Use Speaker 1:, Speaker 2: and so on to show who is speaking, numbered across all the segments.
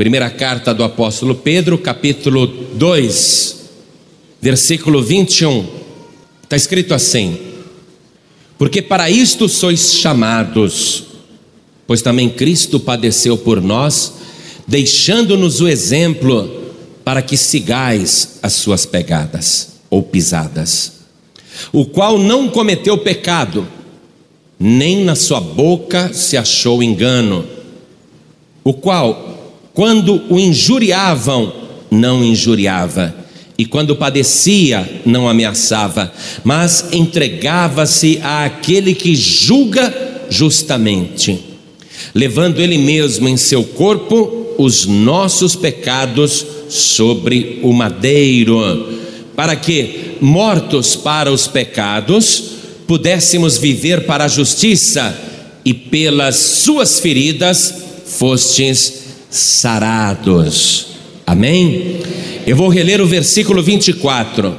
Speaker 1: Primeira carta do apóstolo Pedro, capítulo 2, versículo 21. Está escrito assim: Porque para isto sois chamados, pois também Cristo padeceu por nós, deixando-nos o exemplo para que sigais as suas pegadas ou pisadas, o qual não cometeu pecado, nem na sua boca se achou engano, o qual quando o injuriavam, não injuriava, e quando padecia, não ameaçava, mas entregava-se àquele que julga justamente, levando ele mesmo em seu corpo os nossos pecados sobre o madeiro, para que, mortos para os pecados, pudéssemos viver para a justiça, e pelas suas feridas fostes sarados. Amém? Eu vou reler o versículo 24.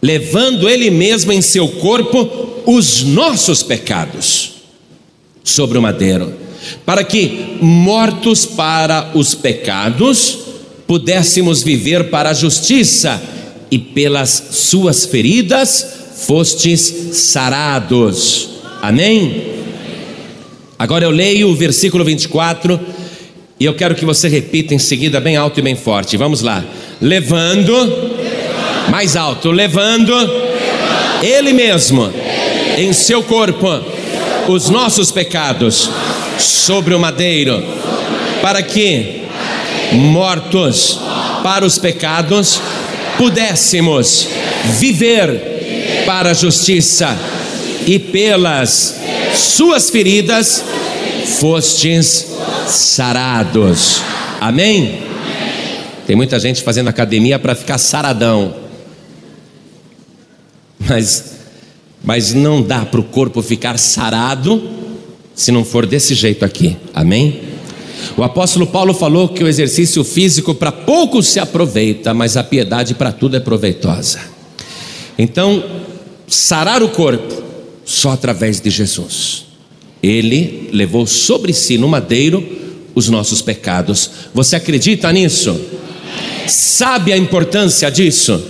Speaker 1: Levando ele mesmo em seu corpo os nossos pecados sobre o madeiro, para que, mortos para os pecados, pudéssemos viver para a justiça, e pelas suas feridas fostes sarados. Amém? Agora eu leio o versículo 24 e eu quero que você repita em seguida, bem alto e bem forte. Vamos lá. Levando, levando. mais alto, levando, levando. Ele, mesmo, Ele em seu corpo os nossos pecados sobre o madeiro, para que, mortos para os pecados, pudéssemos viver para a justiça e pelas suas feridas fostes sarados. Amém? Tem muita gente fazendo academia para ficar saradão. Mas, mas não dá para o corpo ficar sarado se não for desse jeito aqui. Amém? O apóstolo Paulo falou que o exercício físico para pouco se aproveita, mas a piedade para tudo é proveitosa. Então, sarar o corpo só através de Jesus. Ele levou sobre si no madeiro os nossos pecados. Você acredita nisso? Sabe a importância disso?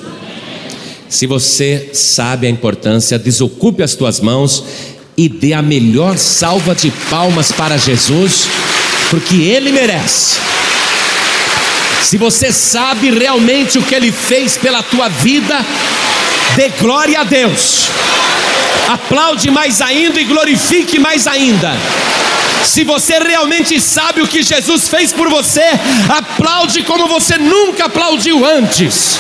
Speaker 1: Se você sabe a importância, desocupe as tuas mãos e dê a melhor salva de palmas para Jesus, porque Ele merece. Se você sabe realmente o que Ele fez pela tua vida, dê glória a Deus aplaude mais ainda e glorifique mais ainda. Se você realmente sabe o que Jesus fez por você, aplaude como você nunca aplaudiu antes.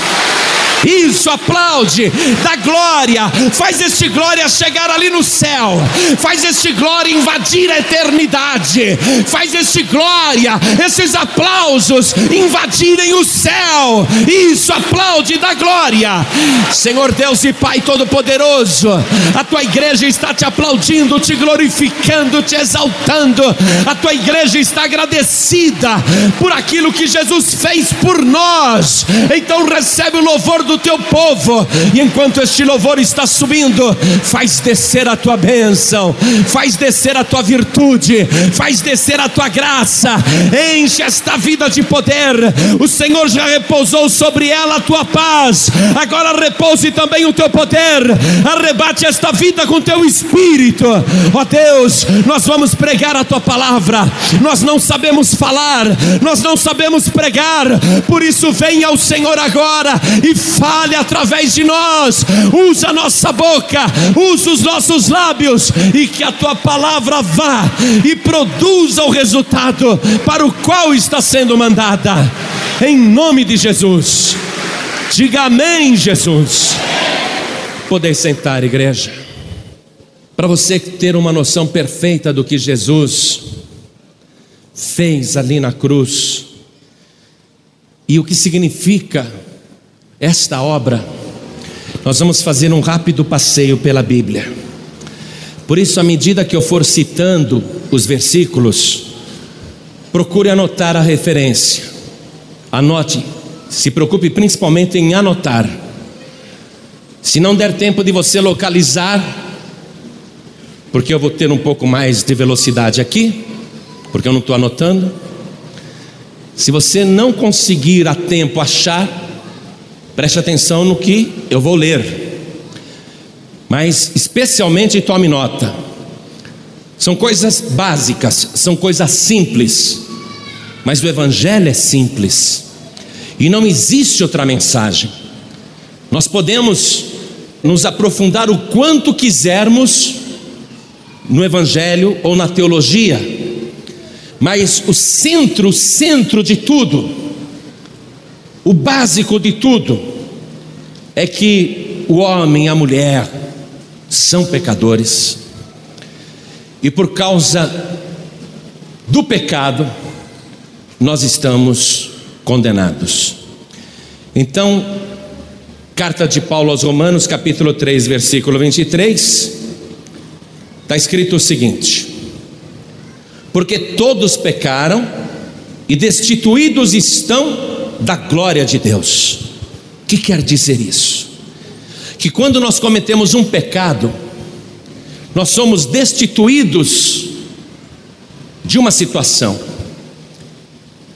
Speaker 1: Isso, aplaude, dá glória, faz este glória chegar ali no céu, faz este glória invadir a eternidade, faz este glória, esses aplausos invadirem o céu. Isso, aplaude, dá glória. Senhor Deus e Pai Todo-Poderoso, a tua igreja está te aplaudindo, te glorificando, te exaltando. A tua igreja está agradecida por aquilo que Jesus fez por nós. Então recebe o louvor do teu povo. E enquanto este louvor está subindo, faz descer a tua bênção, faz descer a tua virtude, faz descer a tua graça, enche esta vida de poder. O Senhor já repousou sobre ela a tua paz, agora repouse também o teu poder. Arrebate esta vida com teu espírito, ó Deus. Nós vamos pregar a tua palavra, nós não sabemos falar, nós não sabemos pregar, por isso venha ao Senhor agora e fale através de nós, usa a nossa boca, usa os nossos lábios e que a tua palavra vá e produza o resultado para o qual está sendo mandada, em nome de Jesus. Diga amém, Jesus. Poder sentar, igreja. Para você ter uma noção perfeita do que Jesus fez ali na cruz e o que significa esta obra, nós vamos fazer um rápido passeio pela Bíblia. Por isso, à medida que eu for citando os versículos, procure anotar a referência. Anote, se preocupe principalmente em anotar. Se não der tempo de você localizar, porque eu vou ter um pouco mais de velocidade aqui, porque eu não estou anotando. Se você não conseguir a tempo achar, preste atenção no que eu vou ler. Mas especialmente tome nota. São coisas básicas, são coisas simples. Mas o evangelho é simples. E não existe outra mensagem. Nós podemos nos aprofundar o quanto quisermos no evangelho ou na teologia mas o centro, o centro de tudo, o básico de tudo, é que o homem e a mulher são pecadores, e por causa do pecado, nós estamos condenados. Então, carta de Paulo aos Romanos, capítulo 3, versículo 23, está escrito o seguinte: porque todos pecaram e destituídos estão da glória de Deus. O que quer dizer isso? Que quando nós cometemos um pecado, nós somos destituídos de uma situação.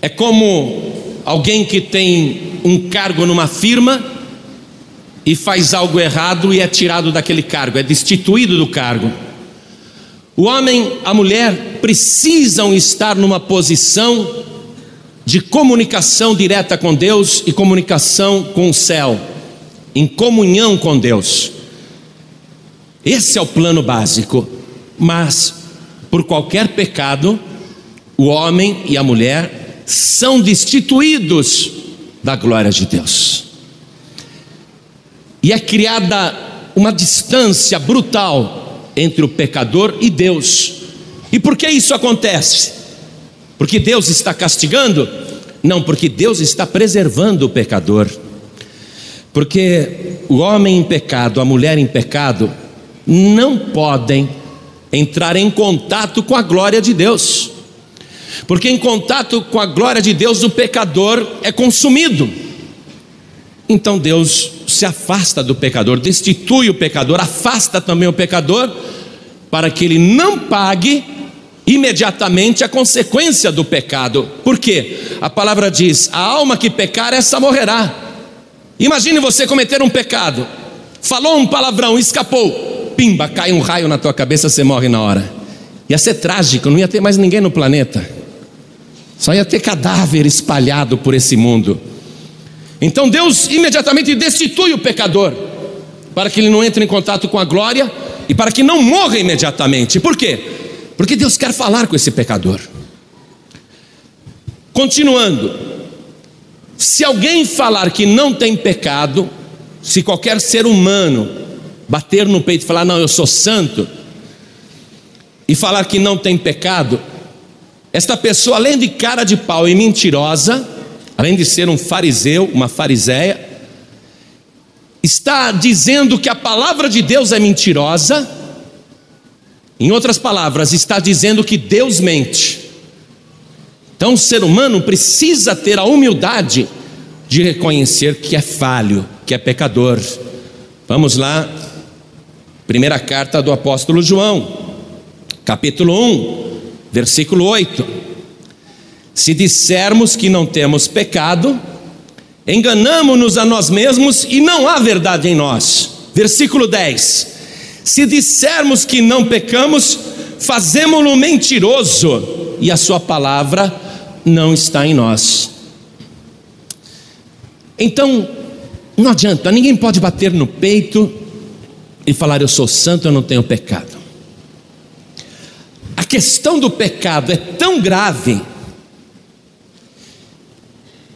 Speaker 1: É como alguém que tem um cargo numa firma e faz algo errado e é tirado daquele cargo, é destituído do cargo. O homem, a mulher precisam estar numa posição de comunicação direta com Deus e comunicação com o céu, em comunhão com Deus. Esse é o plano básico. Mas, por qualquer pecado, o homem e a mulher são destituídos da glória de Deus. E é criada uma distância brutal entre o pecador e Deus. E por que isso acontece? Porque Deus está castigando? Não, porque Deus está preservando o pecador. Porque o homem em pecado, a mulher em pecado, não podem entrar em contato com a glória de Deus. Porque em contato com a glória de Deus, o pecador é consumido. Então Deus se afasta do pecador, destitui o pecador, afasta também o pecador, para que ele não pague imediatamente a consequência do pecado. Por quê? A palavra diz: a alma que pecar, essa morrerá. Imagine você cometer um pecado, falou um palavrão, escapou, pimba, cai um raio na tua cabeça, você morre na hora. Ia ser trágico, não ia ter mais ninguém no planeta, só ia ter cadáver espalhado por esse mundo. Então Deus imediatamente destitui o pecador, para que ele não entre em contato com a glória e para que não morra imediatamente. Por quê? Porque Deus quer falar com esse pecador. Continuando, se alguém falar que não tem pecado, se qualquer ser humano bater no peito e falar, não, eu sou santo, e falar que não tem pecado, esta pessoa, além de cara de pau e mentirosa, além de ser um fariseu, uma fariseia, está dizendo que a palavra de Deus é mentirosa, em outras palavras, está dizendo que Deus mente. Então o ser humano precisa ter a humildade de reconhecer que é falho, que é pecador. Vamos lá, primeira carta do apóstolo João, capítulo 1, versículo 8. Se dissermos que não temos pecado, enganamos-nos a nós mesmos e não há verdade em nós. Versículo 10: Se dissermos que não pecamos, fazemos-no mentiroso e a Sua palavra não está em nós. Então, não adianta, ninguém pode bater no peito e falar: Eu sou santo, eu não tenho pecado. A questão do pecado é tão grave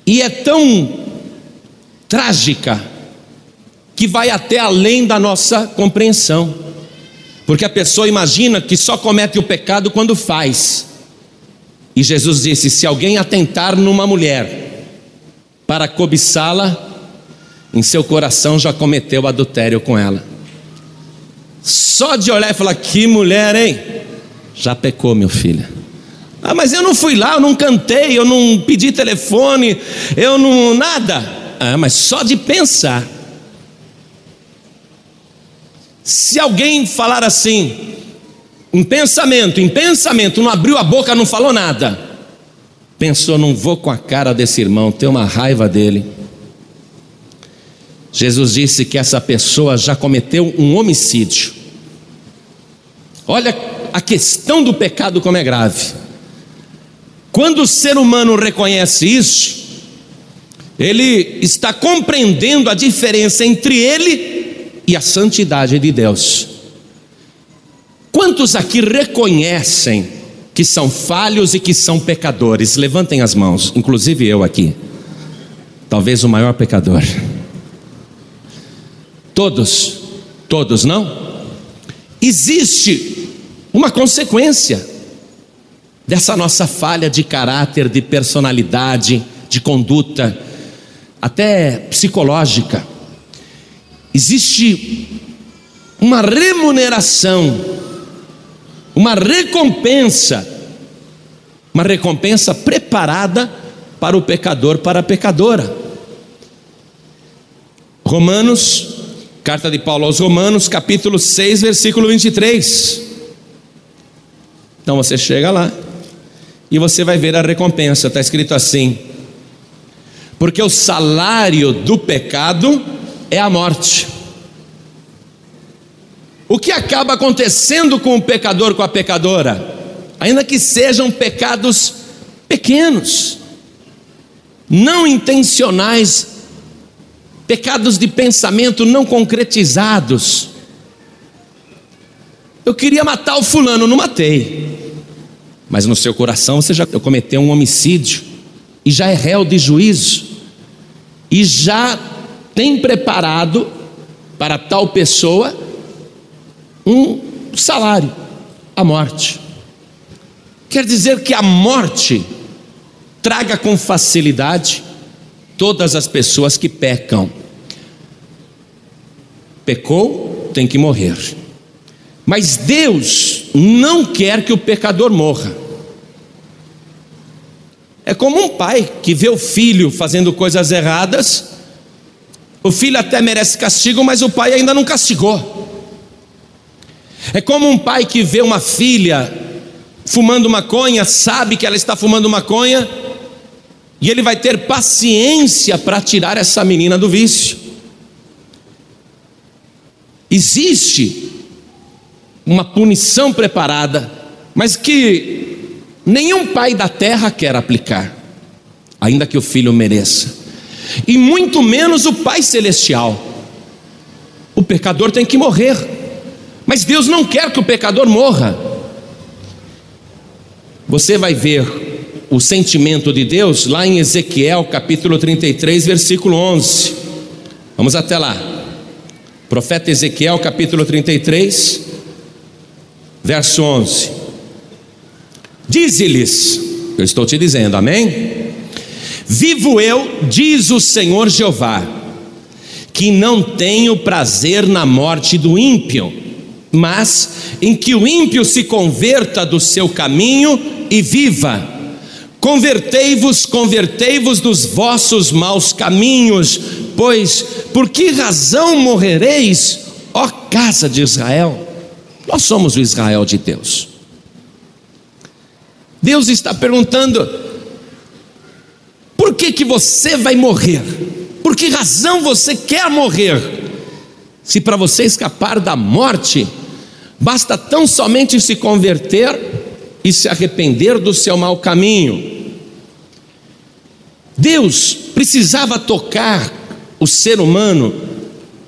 Speaker 1: e é tão trágica que vai até além da nossa compreensão. Porque a pessoa imagina que só comete o pecado quando faz. E Jesus disse: se alguém atentar numa mulher para cobiçá-la, em seu coração já cometeu adultério com ela. Só de olhar e falar: que mulher, hein? Já pecou, meu filho. Ah, mas eu não fui lá, eu não cantei, eu não pedi telefone, eu não. nada. Ah, mas só de pensar. Se alguém falar assim, em pensamento, em pensamento, não abriu a boca, não falou nada, pensou: não vou com a cara desse irmão, tenho uma raiva dele. Jesus disse que essa pessoa já cometeu um homicídio. Olha a questão do pecado como é grave. Quando o ser humano reconhece isso, ele está compreendendo a diferença entre ele e a santidade de Deus. Quantos aqui reconhecem que são falhos e que são pecadores? Levantem as mãos, inclusive eu aqui. Talvez o maior pecador. Todos, todos não? Existe uma consequência dessa nossa falha de caráter, de personalidade, de conduta, até psicológica. Existe uma remuneração, uma recompensa, uma recompensa preparada para o pecador, para a pecadora. Romanos Carta de Paulo aos Romanos, capítulo 6, versículo 23. Então você chega lá e você vai ver a recompensa, está escrito assim: porque o salário do pecado é a morte. O que acaba acontecendo com o pecador, com a pecadora? Ainda que sejam pecados pequenos, não intencionais, pecados de pensamento não concretizados. Eu queria matar o fulano, não matei. Mas no seu coração você já cometeu um homicídio e já é réu de juízo e já tem preparado para tal pessoa um salário, a morte. Quer dizer que a morte traga com facilidade todas as pessoas que pecam. Pecou, tem que morrer. Mas Deus não quer que o pecador morra. É como um pai que vê o filho fazendo coisas erradas, o filho até merece castigo, mas o pai ainda não castigou. É como um pai que vê uma filha fumando maconha, sabe que ela está fumando maconha, e ele vai ter paciência para tirar essa menina do vício. Existe uma punição preparada, mas que nenhum pai da terra quer aplicar, ainda que o filho mereça, e muito menos o Pai Celestial. O pecador tem que morrer, mas Deus não quer que o pecador morra. Você vai ver o sentimento de Deus lá em Ezequiel capítulo 33, versículo 11. Vamos até lá. Profeta Ezequiel capítulo 33, verso 11. Dize-lhes, eu estou te dizendo, amém? Vivo eu, diz o Senhor Jeová, que não tenho prazer na morte do ímpio, mas em que o ímpio se converta do seu caminho e viva. Convertei-vos, convertei-vos dos vossos maus caminhos, pois por que razão morrereis, ó casa de Israel? Nós somos o Israel de Deus. Deus está perguntando: por que que você vai morrer? Por que razão você quer morrer? Se para você escapar da morte, basta tão somente se converter e se arrepender do seu mau caminho. Deus precisava tocar o ser humano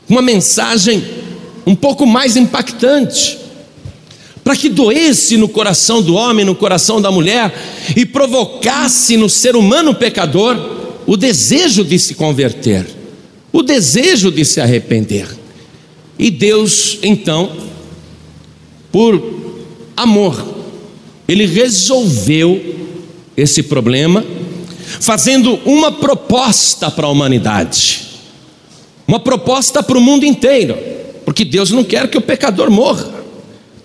Speaker 1: uma mensagem um pouco mais impactante, para que doesse no coração do homem, no coração da mulher e provocasse no ser humano pecador o desejo de se converter, o desejo de se arrepender. E Deus, então, por amor, ele resolveu esse problema fazendo uma proposta para a humanidade, uma proposta para o mundo inteiro, porque Deus não quer que o pecador morra,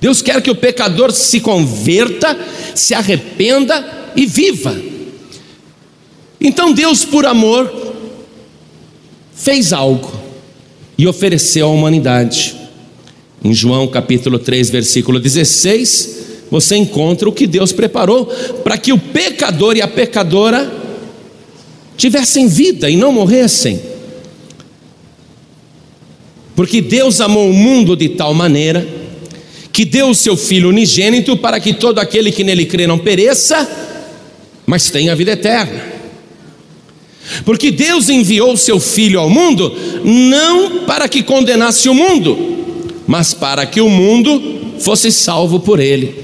Speaker 1: Deus quer que o pecador se converta, se arrependa e viva. Então Deus, por amor, fez algo e ofereceu à humanidade. Em João capítulo 3, versículo 16, você encontra o que Deus preparou para que o pecador e a pecadora tivessem vida e não morressem. Porque Deus amou o mundo de tal maneira que deu o seu Filho unigênito para que todo aquele que nele crê não pereça, mas tenha vida eterna. Porque Deus enviou o seu Filho ao mundo não para que condenasse o mundo, mas para que o mundo fosse salvo por ele.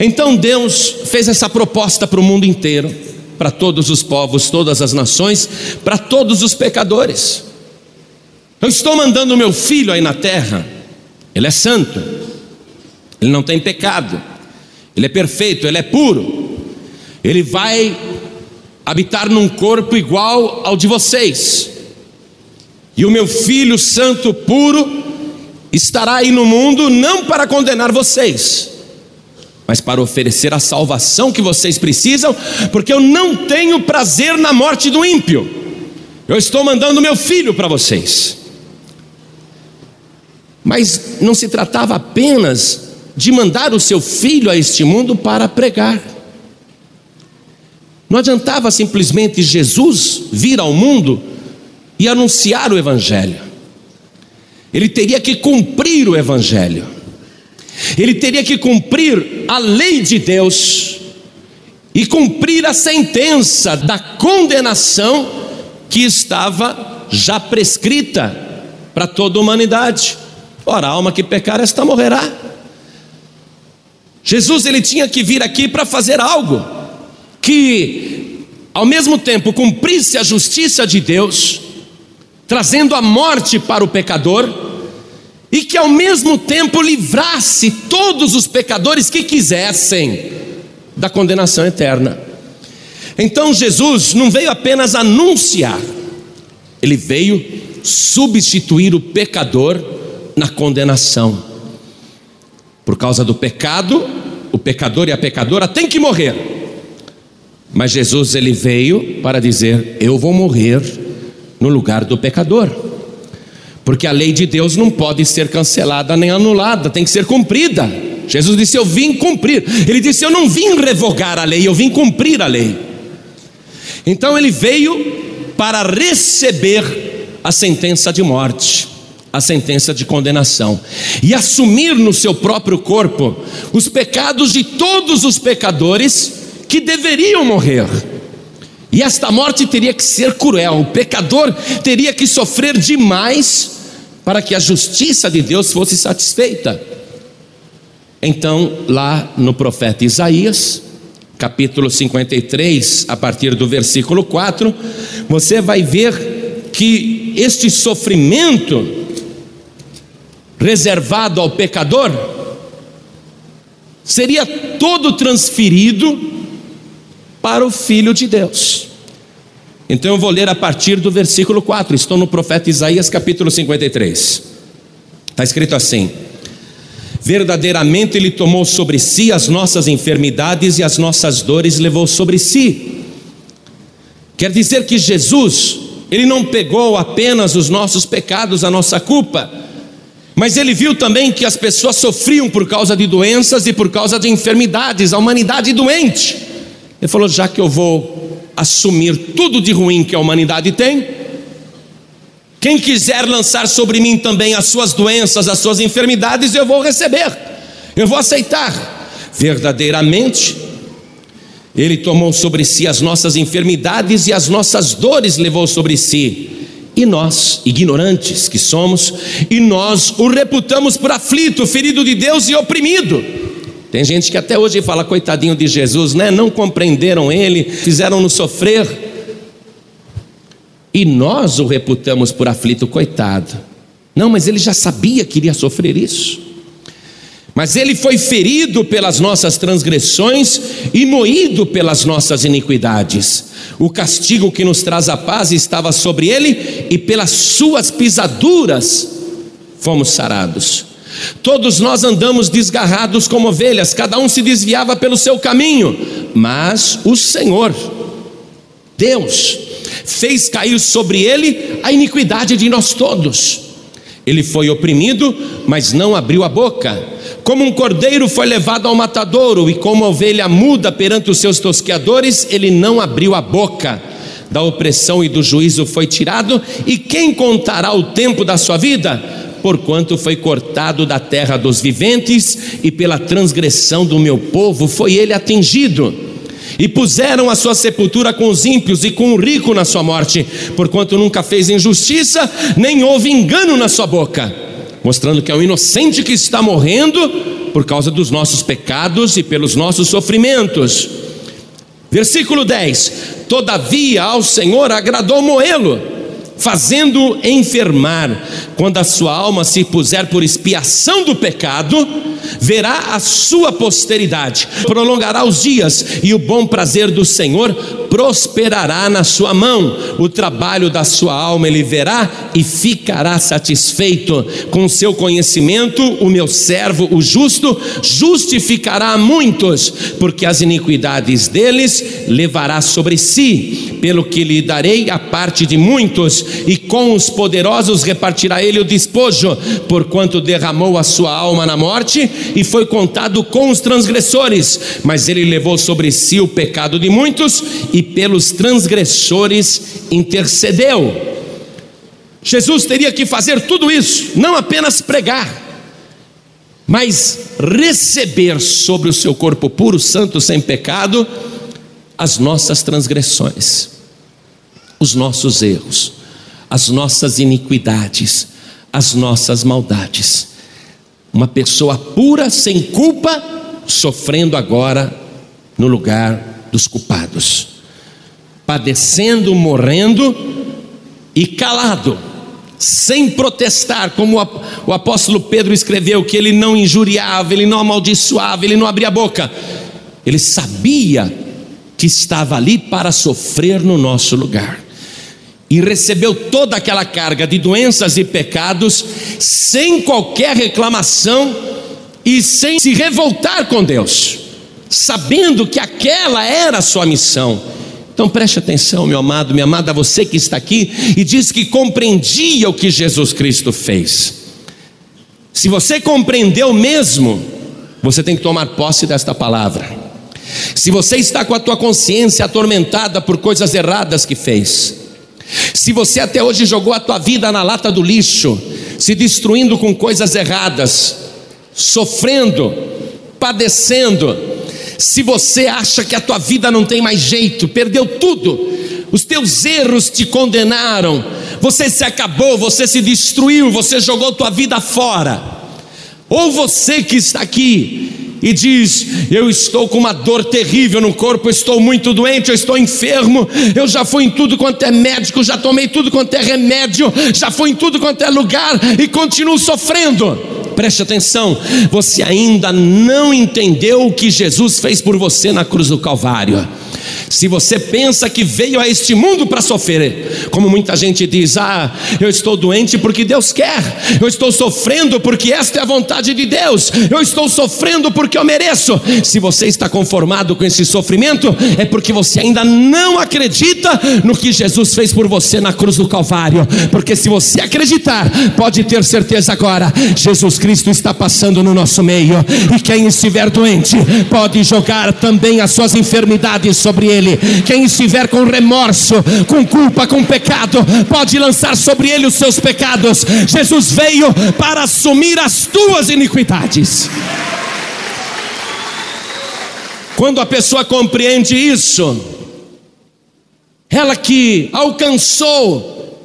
Speaker 1: Então Deus fez essa proposta para o mundo inteiro, para todos os povos, todas as nações, para todos os pecadores. Eu estou mandando meu filho aí na terra, ele é santo, ele não tem pecado, ele é perfeito, ele é puro, ele vai habitar num corpo igual ao de vocês, e o meu filho santo, puro, estará aí no mundo não para condenar vocês, mas para oferecer a salvação que vocês precisam, porque eu não tenho prazer na morte do ímpio. Eu estou mandando meu filho para vocês. Mas não se tratava apenas de mandar o seu filho a este mundo para pregar. Não adiantava simplesmente Jesus vir ao mundo e anunciar o Evangelho. Ele teria que cumprir o Evangelho. Ele teria que cumprir a lei de Deus e cumprir a sentença da condenação que estava já prescrita para toda a humanidade. Ora, a alma que pecar, esta morrerá. Jesus ele tinha que vir aqui para fazer algo que ao mesmo tempo cumprisse a justiça de Deus, trazendo a morte para o pecador, e que ao mesmo tempo livrasse todos os pecadores que quisessem da condenação eterna. Então Jesus não veio apenas anunciar, ele veio substituir o pecador na condenação. Por causa do pecado, o pecador e a pecadora têm que morrer. Mas Jesus ele veio para dizer: Eu vou morrer no lugar do pecador. Porque a lei de Deus não pode ser cancelada nem anulada, tem que ser cumprida. Jesus disse: Eu vim cumprir. Ele disse: Eu não vim revogar a lei, eu vim cumprir a lei. Então ele veio para receber a sentença de morte a sentença de condenação e assumir no seu próprio corpo os pecados de todos os pecadores que deveriam morrer. E esta morte teria que ser cruel, o pecador teria que sofrer demais para que a justiça de Deus fosse satisfeita. Então, lá no profeta Isaías, capítulo 53, a partir do versículo 4, você vai ver que este sofrimento reservado ao pecador, seria todo transferido para o Filho de Deus. Então eu vou ler a partir do versículo 4, estou no profeta Isaías capítulo 53. Está escrito assim: Verdadeiramente Ele tomou sobre si as nossas enfermidades e as nossas dores levou sobre si. Quer dizer que Jesus, Ele não pegou apenas os nossos pecados, a nossa culpa, mas ele viu também que as pessoas sofriam por causa de doenças e por causa de enfermidades, a humanidade doente. Ele falou: já que eu vou assumir tudo de ruim que a humanidade tem, quem quiser lançar sobre mim também as suas doenças, as suas enfermidades, eu vou receber, eu vou aceitar. Verdadeiramente, Ele tomou sobre si as nossas enfermidades e as nossas dores levou sobre si e nós, ignorantes que somos, e nós o reputamos por aflito, ferido de Deus e oprimido. Tem gente que até hoje fala, coitadinho de Jesus, né? Não compreenderam ele, fizeram-no sofrer. E nós o reputamos por aflito, coitado. Não, mas ele já sabia que iria sofrer isso. Mas ele foi ferido pelas nossas transgressões e moído pelas nossas iniquidades. O castigo que nos traz a paz estava sobre ele, e pelas suas pisaduras fomos sarados. Todos nós andamos desgarrados como ovelhas, cada um se desviava pelo seu caminho, mas o Senhor, Deus, fez cair sobre ele a iniquidade de nós todos. Ele foi oprimido, mas não abriu a boca Como um cordeiro foi levado ao matadouro, e como ovelha muda perante os seus tosqueadores, ele não abriu a boca. Da opressão e do juízo foi tirado, e quem contará o tempo da sua vida? Porquanto foi cortado da terra dos viventes, e pela transgressão do meu povo foi ele atingido. E puseram a sua sepultura com os ímpios e com o rico na sua morte, porquanto nunca fez injustiça, nem houve engano na sua boca mostrando que é um inocente que está morrendo por causa dos nossos pecados e pelos nossos sofrimentos. Versículo 10: Todavia ao Senhor agradou Moelo, fazendo enfermar, quando a sua alma se puser por expiação do pecado, verá a sua posteridade, prolongará os dias, e o bom prazer do Senhor prosperará na sua mão, o trabalho da sua alma ele verá e ficará satisfeito. Com seu conhecimento, o meu servo, o justo, justificará a muitos, porque as iniquidades deles levará sobre si, pelo que lhe darei a parte de muitos, e com os poderosos repartirá ele o despojo, porquanto derramou a sua alma na morte e foi contado com os transgressores, mas ele levou sobre si o pecado de muitos e pelos transgressores intercedeu. Jesus teria que fazer tudo isso, não apenas pregar, mas receber sobre o seu corpo puro, santo, sem pecado, as nossas transgressões, os nossos erros, as nossas iniquidades, as nossas maldades. Uma pessoa pura, sem culpa, sofrendo agora no lugar dos culpados padecendo, morrendo e calado, sem protestar, como o apóstolo Pedro escreveu, que ele não injuriava, ele não amaldiçoava, ele não abria a boca, ele sabia que estava ali para sofrer no nosso lugar. E recebeu toda aquela carga de doenças e pecados, sem qualquer reclamação e sem se revoltar com Deus, sabendo que aquela era a sua missão então preste atenção, meu amado, minha amada, você que está aqui e diz que compreendia o que Jesus Cristo fez. Se você compreendeu mesmo, você tem que tomar posse desta palavra. Se você está com a tua consciência atormentada por coisas erradas que fez, se você até hoje jogou a tua vida na lata do lixo, se destruindo com coisas erradas, sofrendo, padecendo, se você acha que a tua vida não tem mais jeito, perdeu tudo, os teus erros te condenaram, você se acabou, você se destruiu, você jogou tua vida fora. Ou você que está aqui e diz: Eu estou com uma dor terrível no corpo, estou muito doente, eu estou enfermo, eu já fui em tudo quanto é médico, já tomei tudo quanto é remédio, já fui em tudo quanto é lugar e continuo sofrendo preste atenção, você ainda não entendeu o que Jesus fez por você na cruz do Calvário. Se você pensa que veio a este mundo para sofrer, como muita gente diz: Ah, eu estou doente porque Deus quer, eu estou sofrendo porque esta é a vontade de Deus, eu estou sofrendo porque eu mereço. Se você está conformado com esse sofrimento, é porque você ainda não acredita no que Jesus fez por você na cruz do Calvário. Porque se você acreditar, pode ter certeza agora: Jesus Cristo está passando no nosso meio, e quem estiver doente pode jogar também as suas enfermidades sobre ele. Quem estiver com remorso, com culpa, com pecado, pode lançar sobre ele os seus pecados. Jesus veio para assumir as tuas iniquidades. Quando a pessoa compreende isso, ela que alcançou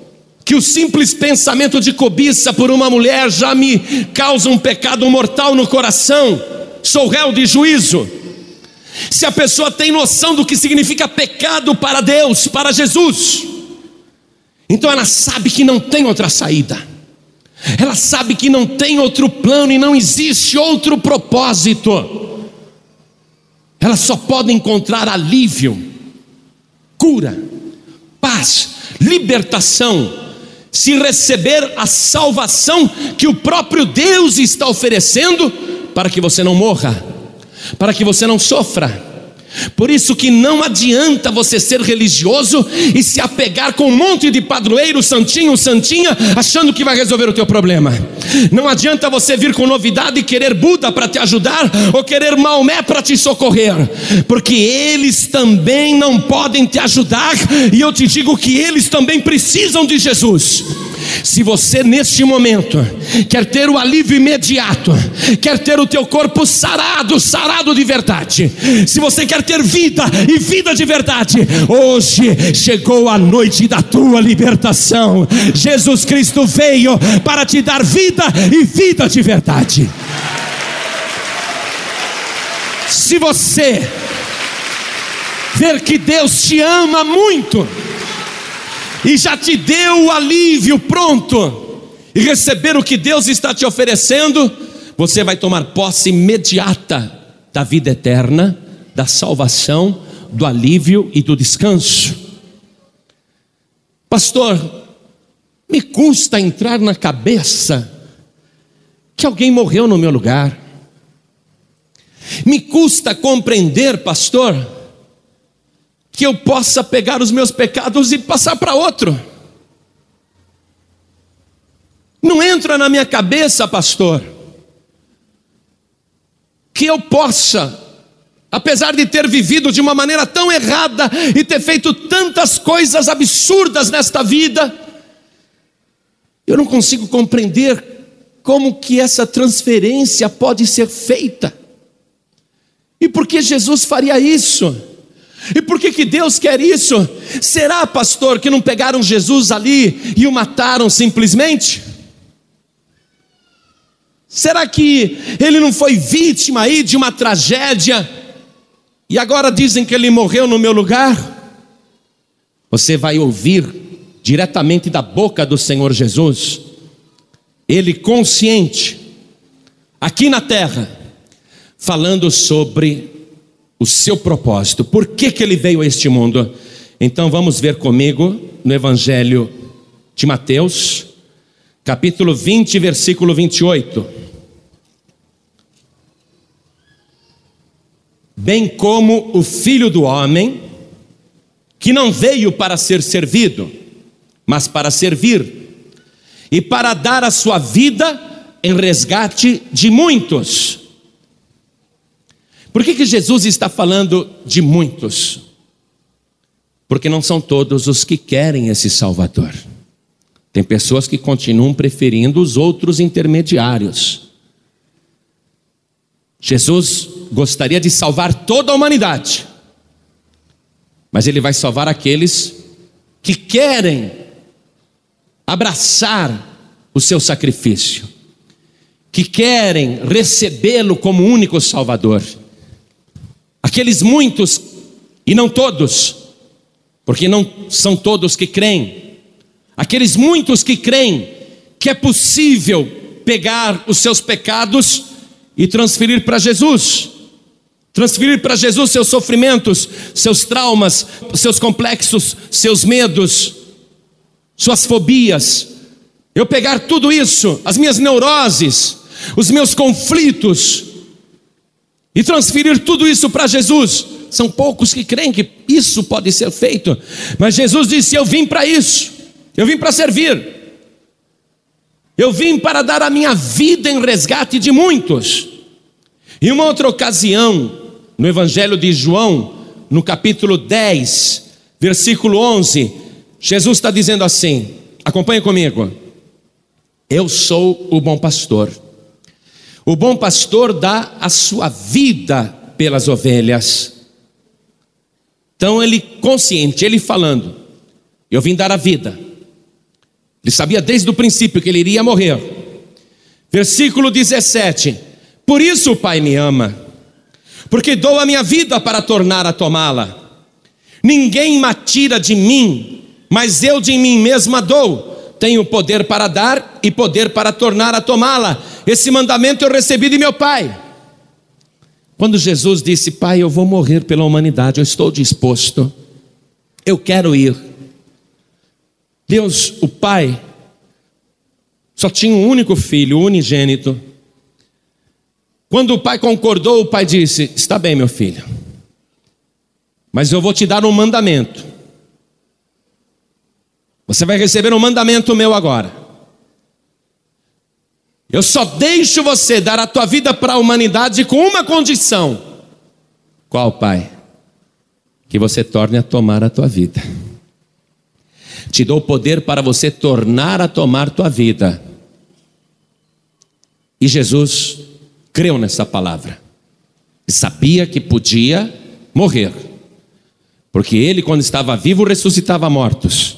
Speaker 1: que o simples pensamento de cobiça por uma mulher já me causa um pecado mortal no coração, sou réu de juízo. Se a pessoa tem noção do que significa pecado para Deus, para Jesus, então ela sabe que não tem outra saída, ela sabe que não tem outro plano e não existe outro propósito, ela só pode encontrar alívio, cura, paz, libertação, se receber a salvação que o próprio Deus está oferecendo para que você não morra para que você não sofra, Por isso que não adianta você ser religioso e se apegar com um monte de padroeiro, santinho, santinha, achando que vai resolver o teu problema. Não adianta você vir com novidade e querer Buda para te ajudar ou querer Maomé para te socorrer, porque eles também não podem te ajudar e eu te digo que eles também precisam de Jesus. Se você neste momento quer ter o alívio imediato, quer ter o teu corpo sarado, sarado de verdade, se você quer ter vida e vida de verdade, hoje chegou a noite da tua libertação. Jesus Cristo veio para te dar vida e vida de verdade. Se você ver que Deus te ama muito, e já te deu o alívio pronto, e receber o que Deus está te oferecendo, você vai tomar posse imediata da vida eterna, da salvação, do alívio e do descanso. Pastor, me custa entrar na cabeça que alguém morreu no meu lugar. Me custa compreender, pastor, que eu possa pegar os meus pecados e passar para outro. Não entra na minha cabeça, pastor, que eu possa, apesar de ter vivido de uma maneira tão errada e ter feito tantas coisas absurdas nesta vida, eu não consigo compreender como que essa transferência pode ser feita. E por que Jesus faria isso? E por que, que Deus quer isso? Será, pastor, que não pegaram Jesus ali e o mataram simplesmente? Será que ele não foi vítima aí de uma tragédia e agora dizem que ele morreu no meu lugar? Você vai ouvir diretamente da boca do Senhor Jesus, ele consciente, aqui na terra, falando sobre o seu propósito, por que, que ele veio a este mundo. Então vamos ver comigo no Evangelho de Mateus, capítulo 20, versículo 28. Bem como o filho do homem, que não veio para ser servido, mas para servir, e para dar a sua vida em resgate de muitos. Por que, que Jesus está falando de muitos? Porque não são todos os que querem esse Salvador. Tem pessoas que continuam preferindo os outros intermediários. Jesus gostaria de salvar toda a humanidade, mas Ele vai salvar aqueles que querem abraçar o seu sacrifício, que querem recebê-lo como único Salvador. Aqueles muitos, e não todos, porque não são todos que creem, aqueles muitos que creem que é possível pegar os seus pecados e transferir para Jesus, transferir para Jesus seus sofrimentos, seus traumas, seus complexos, seus medos, suas fobias. Eu pegar tudo isso, as minhas neuroses, os meus conflitos, e transferir tudo isso para Jesus. São poucos que creem que isso pode ser feito, mas Jesus disse: Eu vim para isso, eu vim para servir, eu vim para dar a minha vida em resgate de muitos. Em uma outra ocasião, no Evangelho de João, no capítulo 10, versículo 11, Jesus está dizendo assim: acompanhe comigo. Eu sou o bom pastor. O bom pastor dá a sua vida pelas ovelhas. Então ele consciente, ele falando, eu vim dar a vida. Ele sabia desde o princípio que ele iria morrer. Versículo 17: Por isso o Pai me ama, porque dou a minha vida para tornar a tomá-la. Ninguém me tira de mim, mas eu de mim mesma dou. Tenho poder para dar e poder para tornar a tomá-la. Esse mandamento eu recebi de meu pai. Quando Jesus disse: Pai, eu vou morrer pela humanidade, eu estou disposto, eu quero ir. Deus, o Pai, só tinha um único filho, unigênito. Quando o pai concordou, o pai disse: Está bem, meu filho, Mas eu vou te dar um mandamento. Você vai receber um mandamento meu agora. Eu só deixo você dar a tua vida para a humanidade com uma condição. Qual, Pai? Que você torne a tomar a tua vida. Te dou poder para você tornar a tomar tua vida. E Jesus creu nessa palavra. E sabia que podia morrer. Porque ele, quando estava vivo, ressuscitava mortos.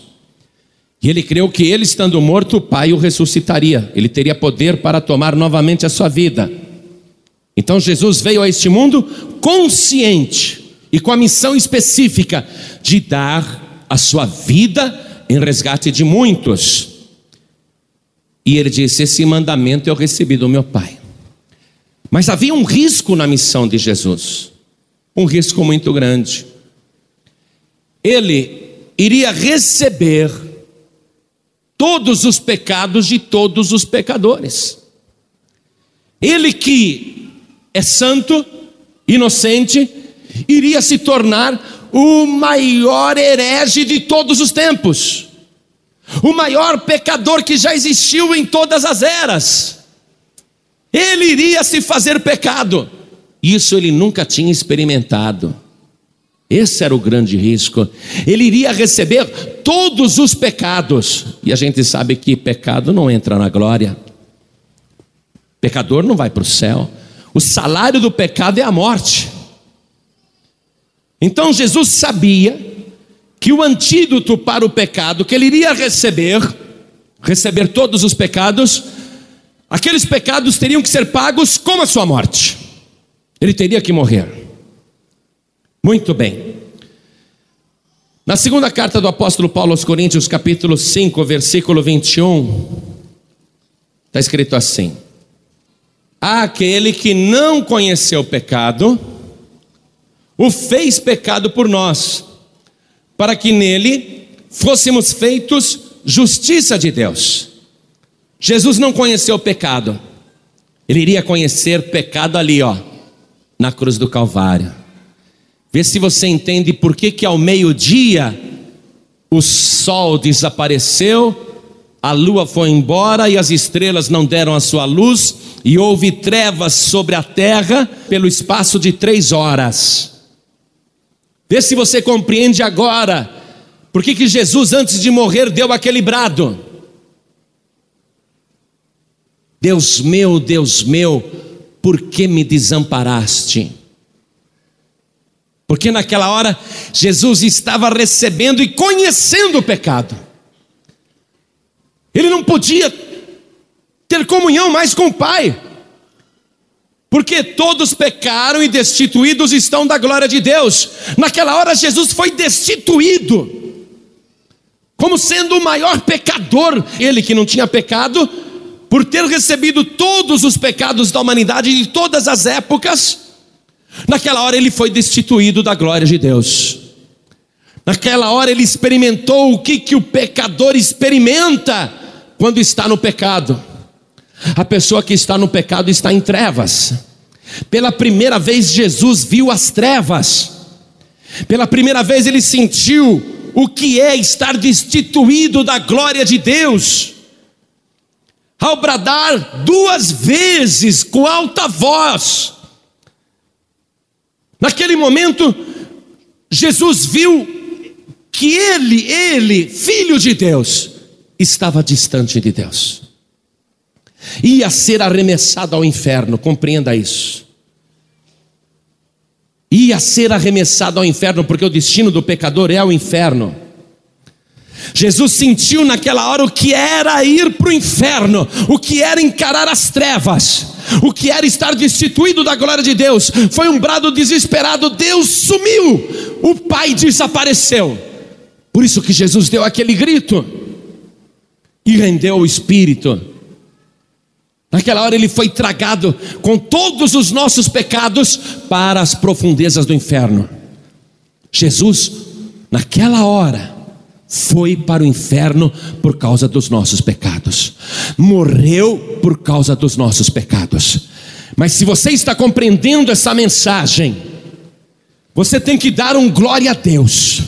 Speaker 1: E ele creu que ele, estando morto, o Pai o ressuscitaria. Ele teria poder para tomar novamente a sua vida. Então Jesus veio a este mundo consciente e com a missão específica de dar a sua vida em resgate de muitos. E ele disse: Esse mandamento eu recebi do meu Pai. Mas havia um risco na missão de Jesus, um risco muito grande. Ele iria receber todos os pecados de todos os pecadores. Ele que é santo, inocente, iria se tornar o maior herege de todos os tempos, o maior pecador que já existiu em todas as eras. Ele iria se fazer pecado. Isso ele nunca tinha experimentado. Esse era o grande risco. Ele iria receber todos os pecados. E a gente sabe que pecado não entra na glória. Pecador não vai para o céu. O salário do pecado é a morte. Então Jesus sabia que o antídoto para o pecado que ele iria receber, receber todos os pecados, Aqueles pecados teriam que ser pagos com a sua morte. Ele teria que morrer. Muito bem. Na segunda carta do apóstolo Paulo aos Coríntios, capítulo 5, versículo 21, está escrito assim: Aquele que não conheceu o pecado, o fez pecado por nós, para que nele fôssemos feitos justiça de Deus. Jesus não conheceu o pecado. Ele iria conhecer pecado ali, ó, na cruz do Calvário. Vê se você entende por que que ao meio-dia o sol desapareceu, a lua foi embora e as estrelas não deram a sua luz e houve trevas sobre a terra pelo espaço de três horas. Vê se você compreende agora por que que Jesus antes de morrer deu aquele brado. Deus meu, Deus meu, por que me desamparaste? Porque naquela hora Jesus estava recebendo e conhecendo o pecado. Ele não podia ter comunhão mais com o Pai. Porque todos pecaram e destituídos estão da glória de Deus. Naquela hora Jesus foi destituído. Como sendo o maior pecador, ele que não tinha pecado, por ter recebido todos os pecados da humanidade de todas as épocas, naquela hora ele foi destituído da glória de Deus. Naquela hora ele experimentou o que, que o pecador experimenta quando está no pecado. A pessoa que está no pecado está em trevas. Pela primeira vez Jesus viu as trevas. Pela primeira vez ele sentiu o que é estar destituído da glória de Deus ao bradar duas vezes com alta voz. Naquele momento, Jesus viu que ele, ele, filho de Deus, estava distante de Deus, ia ser arremessado ao inferno, compreenda isso. Ia ser arremessado ao inferno, porque o destino do pecador é o inferno. Jesus sentiu naquela hora o que era ir para o inferno, o que era encarar as trevas, o que era estar destituído da glória de Deus. Foi um brado desesperado: Deus sumiu, o Pai desapareceu. Por isso que Jesus deu aquele grito e rendeu o Espírito. Naquela hora ele foi tragado com todos os nossos pecados para as profundezas do inferno. Jesus, naquela hora, foi para o inferno por causa dos nossos pecados, morreu por causa dos nossos pecados. Mas se você está compreendendo essa mensagem, Você tem que dar um glória a Deus.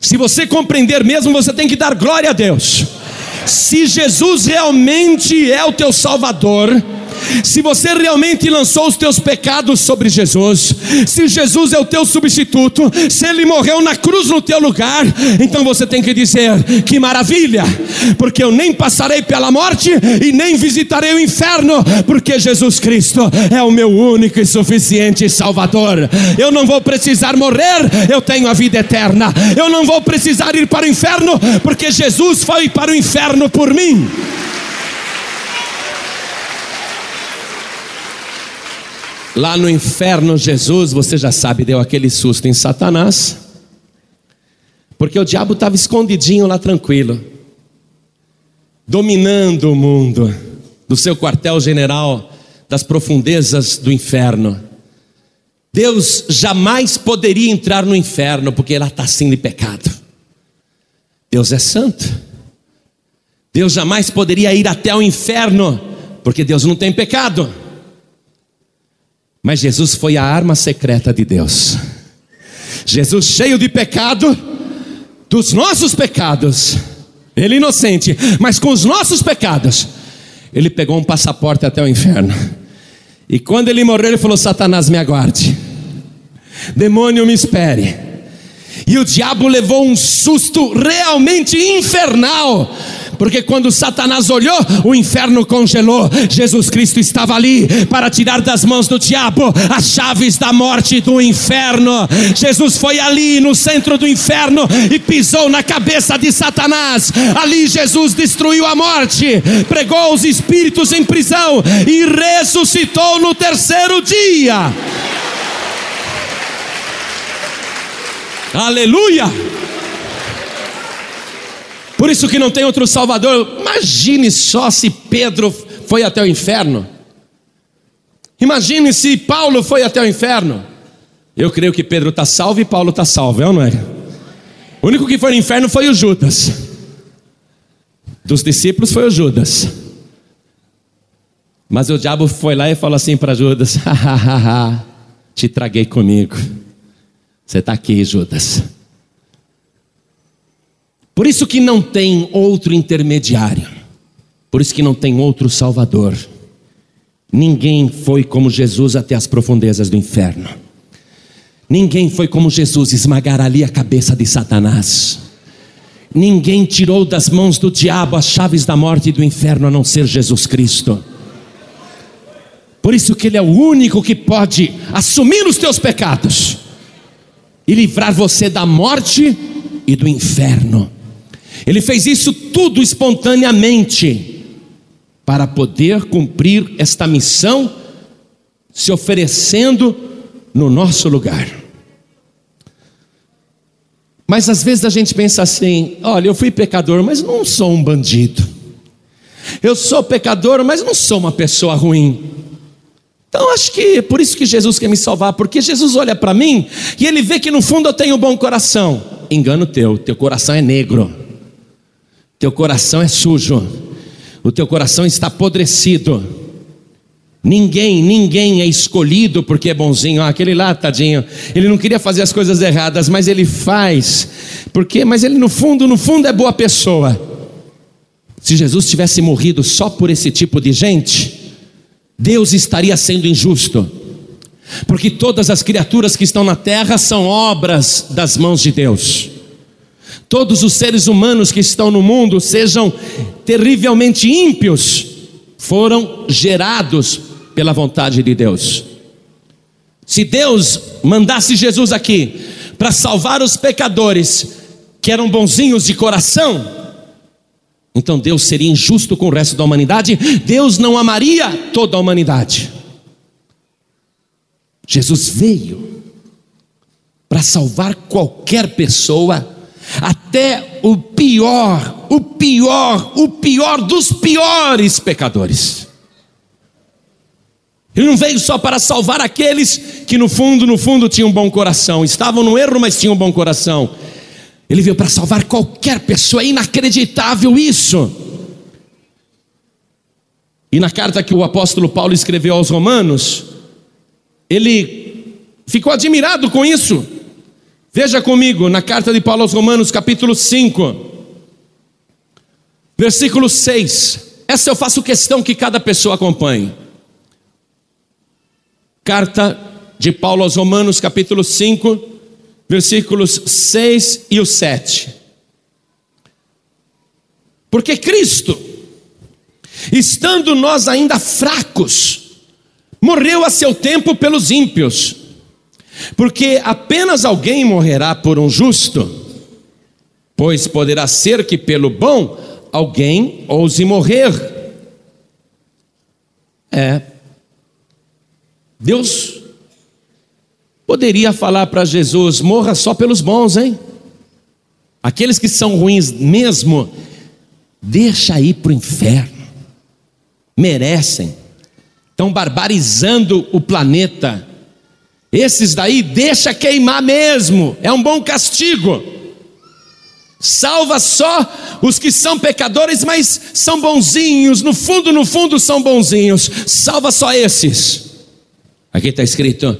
Speaker 1: Se você compreender mesmo, você tem que dar glória a Deus. Se Jesus realmente é o teu Salvador, se você realmente lançou os teus pecados sobre Jesus, se Jesus é o teu substituto, se ele morreu na cruz no teu lugar, então você tem que dizer: que maravilha, porque eu nem passarei pela morte e nem visitarei o inferno, porque Jesus Cristo é o meu único e suficiente Salvador. Eu não vou precisar morrer, eu tenho a vida eterna. Eu não vou precisar ir para o inferno, porque Jesus foi para o inferno por mim. Lá no inferno, Jesus, você já sabe, deu aquele susto em Satanás, porque o diabo estava escondidinho lá tranquilo, dominando o mundo, do seu quartel-general, das profundezas do inferno. Deus jamais poderia entrar no inferno, porque lá está sem de pecado. Deus é santo. Deus jamais poderia ir até o inferno, porque Deus não tem pecado. Mas Jesus foi a arma secreta de Deus. Jesus, cheio de pecado, dos nossos pecados, ele inocente, mas com os nossos pecados, ele pegou um passaporte até o inferno. E quando ele morreu, ele falou: Satanás, me aguarde, demônio, me espere. E o diabo levou um susto realmente infernal porque quando Satanás olhou, o inferno congelou. Jesus Cristo estava ali para tirar das mãos do diabo as chaves da morte e do inferno. Jesus foi ali no centro do inferno e pisou na cabeça de Satanás. Ali Jesus destruiu a morte, pregou os espíritos em prisão e ressuscitou no terceiro dia. Aleluia! Por isso que não tem outro Salvador. Imagine só se Pedro foi até o inferno. Imagine se Paulo foi até o inferno. Eu creio que Pedro está salvo e Paulo está salvo, é ou não é? O único que foi no inferno foi o Judas. Dos discípulos foi o Judas. Mas o diabo foi lá e falou assim para Judas: te traguei comigo. Você está aqui, Judas. Por isso que não tem outro intermediário. Por isso que não tem outro Salvador. Ninguém foi como Jesus até as profundezas do inferno. Ninguém foi como Jesus esmagar ali a cabeça de Satanás. Ninguém tirou das mãos do diabo as chaves da morte e do inferno a não ser Jesus Cristo. Por isso que Ele é o único que pode assumir os teus pecados e livrar você da morte e do inferno. Ele fez isso tudo espontaneamente para poder cumprir esta missão, se oferecendo no nosso lugar. Mas às vezes a gente pensa assim: olha, eu fui pecador, mas não sou um bandido. Eu sou pecador, mas não sou uma pessoa ruim. Então acho que é por isso que Jesus quer me salvar, porque Jesus olha para mim e ele vê que no fundo eu tenho um bom coração. Engano teu, teu coração é negro. Teu coração é sujo, o teu coração está apodrecido. Ninguém, ninguém é escolhido porque é bonzinho. Ah, aquele lá, tadinho, ele não queria fazer as coisas erradas, mas ele faz. Porque, mas ele no fundo, no fundo é boa pessoa. Se Jesus tivesse morrido só por esse tipo de gente, Deus estaria sendo injusto. Porque todas as criaturas que estão na terra são obras das mãos de Deus todos os seres humanos que estão no mundo, sejam terrivelmente ímpios, foram gerados pela vontade de Deus. Se Deus mandasse Jesus aqui para salvar os pecadores que eram bonzinhos de coração, então Deus seria injusto com o resto da humanidade, Deus não amaria toda a humanidade. Jesus veio para salvar qualquer pessoa até o pior, o pior, o pior dos piores pecadores. Ele não veio só para salvar aqueles que no fundo, no fundo tinham um bom coração, estavam no erro, mas tinham um bom coração. Ele veio para salvar qualquer pessoa, é inacreditável isso. E na carta que o apóstolo Paulo escreveu aos Romanos, ele ficou admirado com isso. Veja comigo na carta de Paulo aos Romanos, capítulo 5, versículo 6. Essa eu faço questão que cada pessoa acompanhe. Carta de Paulo aos Romanos, capítulo 5, versículos 6 e o 7. Porque Cristo, estando nós ainda fracos, morreu a seu tempo pelos ímpios, porque apenas alguém morrerá por um justo, pois poderá ser que pelo bom alguém ouse morrer. É, Deus poderia falar para Jesus: morra só pelos bons, hein? Aqueles que são ruins mesmo, deixa ir para o inferno, merecem, estão barbarizando o planeta. Esses daí, deixa queimar mesmo, é um bom castigo. Salva só os que são pecadores, mas são bonzinhos, no fundo, no fundo são bonzinhos. Salva só esses. Aqui está escrito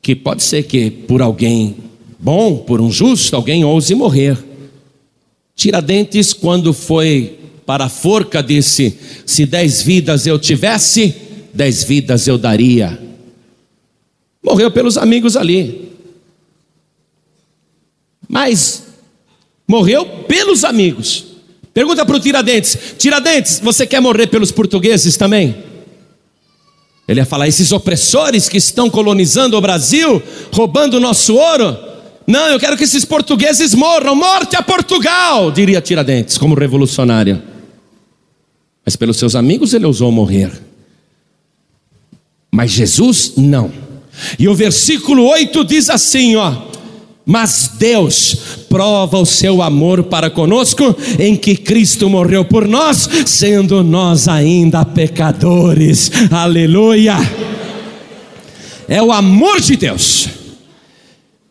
Speaker 1: que pode ser que por alguém bom, por um justo, alguém ouse morrer. Tiradentes, quando foi para a forca, disse: Se dez vidas eu tivesse, dez vidas eu daria. Morreu pelos amigos ali. Mas morreu pelos amigos. Pergunta para o Tiradentes: Tiradentes, você quer morrer pelos portugueses também? Ele ia falar: esses opressores que estão colonizando o Brasil, roubando o nosso ouro. Não, eu quero que esses portugueses morram. Morte a Portugal, diria Tiradentes, como revolucionário. Mas pelos seus amigos ele ousou morrer. Mas Jesus não. E o versículo 8 diz assim, ó: Mas Deus prova o seu amor para conosco em que Cristo morreu por nós, sendo nós ainda pecadores. Aleluia! É o amor de Deus.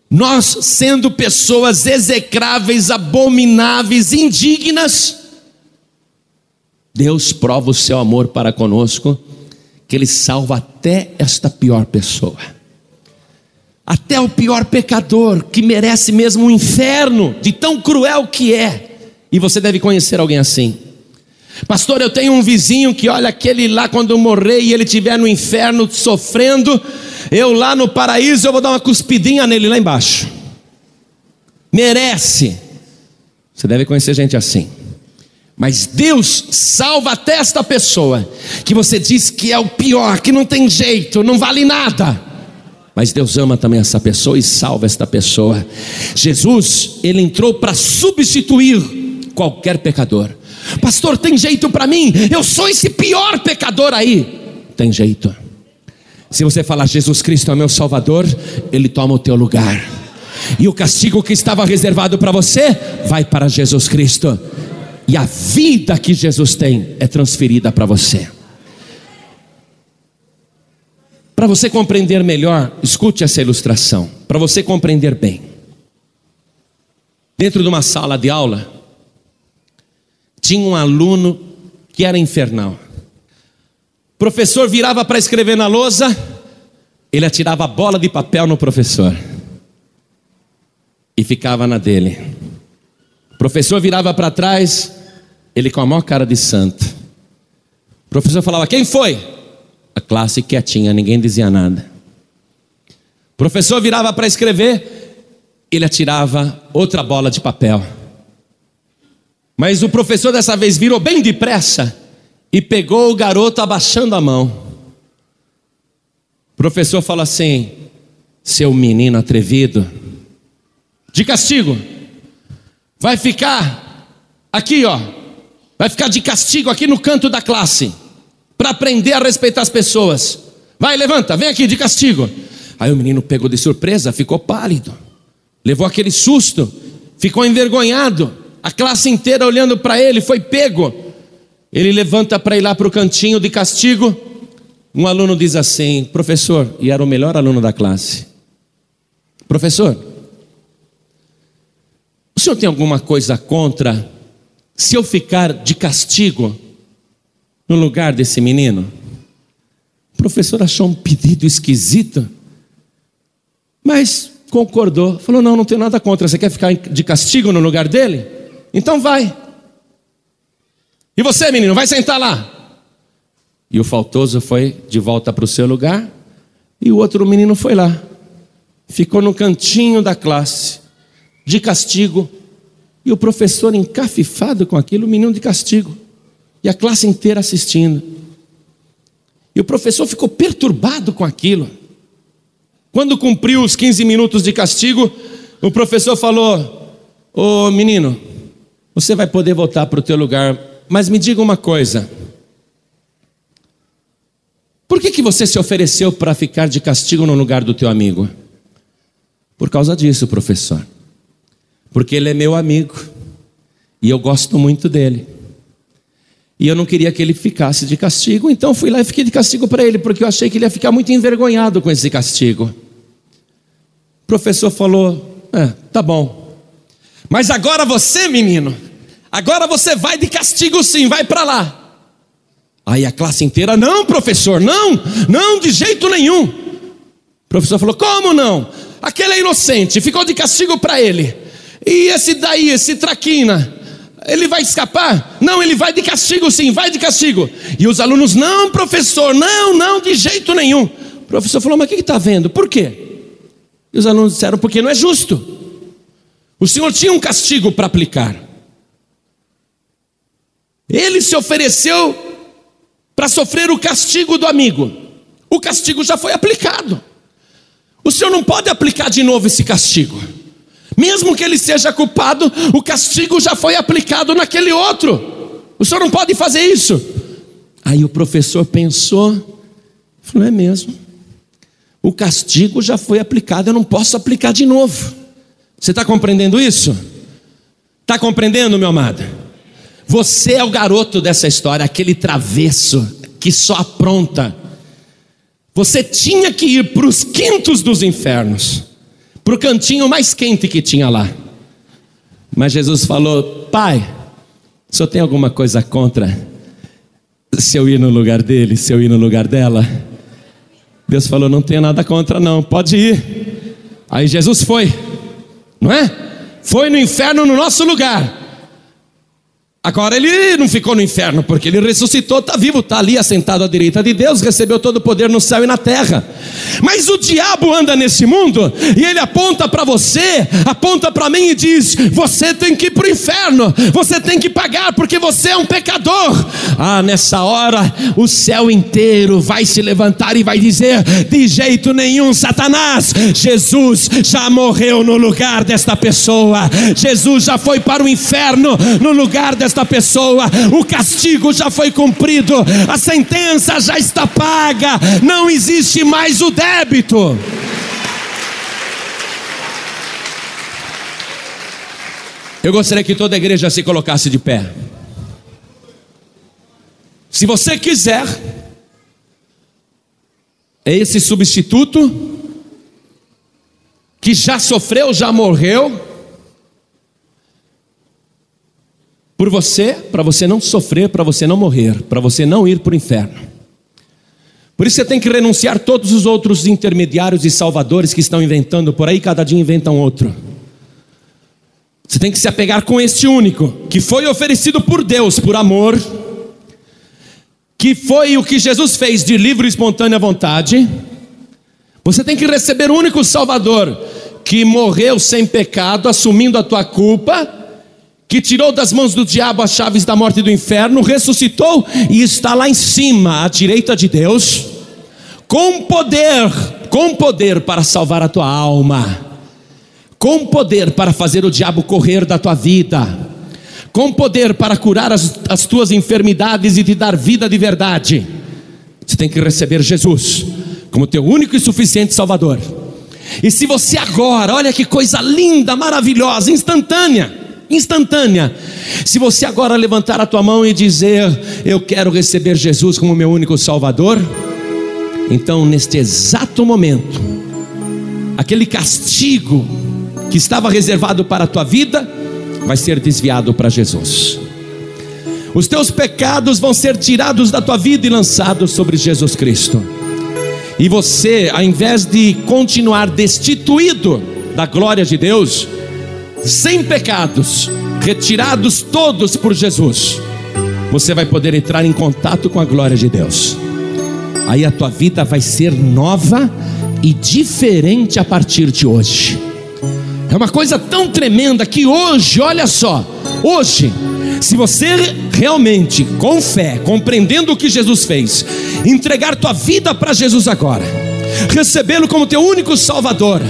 Speaker 1: Nós sendo pessoas execráveis, abomináveis, indignas, Deus prova o seu amor para conosco, que Ele salva até esta pior pessoa, até o pior pecador, que merece mesmo o um inferno, de tão cruel que é, e você deve conhecer alguém assim. Pastor, eu tenho um vizinho que olha aquele lá quando eu morrer e ele estiver no inferno sofrendo, eu lá no paraíso eu vou dar uma cuspidinha nele lá embaixo. Merece. Você deve conhecer gente assim. Mas Deus salva até esta pessoa que você diz que é o pior, que não tem jeito, não vale nada. Mas Deus ama também essa pessoa e salva esta pessoa. Jesus, ele entrou para substituir qualquer pecador. Pastor, tem jeito para mim? Eu sou esse pior pecador aí. Tem jeito. Se você falar Jesus Cristo é meu Salvador, Ele toma o teu lugar. E o castigo que estava reservado para você vai para Jesus Cristo. E a vida que Jesus tem é transferida para você. Para você compreender melhor, escute essa ilustração. Para você compreender bem. Dentro de uma sala de aula, tinha um aluno que era infernal. O professor virava para escrever na lousa, ele atirava a bola de papel no professor e ficava na dele. O professor virava para trás, ele com a maior cara de santo. O professor falava: Quem foi? A classe quietinha, ninguém dizia nada. O professor virava para escrever, ele atirava outra bola de papel. Mas o professor dessa vez virou bem depressa e pegou o garoto abaixando a mão. O professor fala assim: seu menino atrevido, de castigo, vai ficar aqui, ó, vai ficar de castigo aqui no canto da classe, para aprender a respeitar as pessoas. Vai, levanta, vem aqui de castigo. Aí o menino pegou de surpresa, ficou pálido, levou aquele susto, ficou envergonhado a classe inteira olhando para ele, foi pego. Ele levanta para ir lá para o cantinho de castigo. Um aluno diz assim: professor, e era o melhor aluno da classe. Professor, o senhor tem alguma coisa contra se eu ficar de castigo no lugar desse menino? O professor achou um pedido esquisito. Mas concordou, falou: Não, não tenho nada contra. Você quer ficar de castigo no lugar dele? Então vai. E você, menino, vai sentar lá. E o faltoso foi de volta para o seu lugar, e o outro menino foi lá. Ficou no cantinho da classe, de castigo, e o professor encafifado com aquilo, o menino de castigo, e a classe inteira assistindo. E o professor ficou perturbado com aquilo. Quando cumpriu os 15 minutos de castigo, o professor falou: Ô menino, você vai poder voltar para o teu lugar, mas me diga uma coisa. Por que, que você se ofereceu para ficar de castigo no lugar do teu amigo? Por causa disso, professor. Porque ele é meu amigo e eu gosto muito dele. E eu não queria que ele ficasse de castigo, então fui lá e fiquei de castigo para ele, porque eu achei que ele ia ficar muito envergonhado com esse castigo. O professor falou: é, tá bom. Mas agora você, menino, agora você vai de castigo sim, vai para lá. Aí a classe inteira: não, professor, não, não, de jeito nenhum. O professor falou: como não? Aquele é inocente, ficou de castigo para ele. E esse daí, esse traquina, ele vai escapar? Não, ele vai de castigo sim, vai de castigo. E os alunos, não, professor, não, não, de jeito nenhum. O professor falou, mas o que está vendo? Por quê? E os alunos disseram, porque não é justo. O senhor tinha um castigo para aplicar. Ele se ofereceu para sofrer o castigo do amigo. O castigo já foi aplicado. O senhor não pode aplicar de novo esse castigo. Mesmo que ele seja culpado, o castigo já foi aplicado naquele outro. O senhor não pode fazer isso. Aí o professor pensou, falou: é mesmo. O castigo já foi aplicado, eu não posso aplicar de novo. Você está compreendendo isso? Está compreendendo, meu amado? Você é o garoto dessa história, aquele travesso que só apronta. Você tinha que ir para os quintos dos infernos para o cantinho mais quente que tinha lá. Mas Jesus falou: Pai, o senhor tem alguma coisa contra se eu ir no lugar dele, se eu ir no lugar dela? Deus falou: Não tenho nada contra, não, pode ir. Aí Jesus foi, não é? Foi no inferno no nosso lugar. Agora ele não ficou no inferno, porque ele ressuscitou, está vivo, está ali assentado à direita de Deus, recebeu todo o poder no céu e na terra. Mas o diabo anda nesse mundo e ele aponta para você, aponta para mim e diz: Você tem que ir para o inferno, você tem que pagar, porque você é um pecador. Ah, nessa hora o céu inteiro vai se levantar e vai dizer: De jeito nenhum, Satanás, Jesus já morreu no lugar desta pessoa, Jesus já foi para o inferno no lugar desta desta pessoa, o castigo já foi cumprido, a sentença já está paga, não existe mais o débito. Eu gostaria que toda a igreja se colocasse de pé. Se você quiser, é esse substituto que já sofreu, já morreu, por você, para você não sofrer, para você não morrer, para você não ir para o inferno. Por isso você tem que renunciar todos os outros intermediários e salvadores que estão inventando por aí, cada dia inventam outro. Você tem que se apegar com este único, que foi oferecido por Deus por amor, que foi o que Jesus fez de livre e espontânea vontade. Você tem que receber o único Salvador que morreu sem pecado, assumindo a tua culpa que tirou das mãos do diabo as chaves da morte e do inferno, ressuscitou e está lá em cima, à direita de Deus, com poder, com poder para salvar a tua alma, com poder para fazer o diabo correr da tua vida, com poder para curar as, as tuas enfermidades e te dar vida de verdade. Você tem que receber Jesus como teu único e suficiente Salvador. E se você agora, olha que coisa linda, maravilhosa, instantânea, instantânea. Se você agora levantar a tua mão e dizer: Eu quero receber Jesus como meu único Salvador, então neste exato momento, aquele castigo que estava reservado para a tua vida vai ser desviado para Jesus. Os teus pecados vão ser tirados da tua vida e lançados sobre Jesus Cristo. e você, ao invés de continuar destituído da glória de Deus, sem pecados, retirados todos por Jesus, você vai poder entrar em contato com a glória de Deus. Aí a tua vida vai ser nova e diferente a partir de hoje. É uma coisa tão tremenda que hoje, olha só, hoje, se você realmente, com fé, compreendendo o que Jesus fez, entregar tua vida para Jesus agora, recebê-lo como teu único Salvador,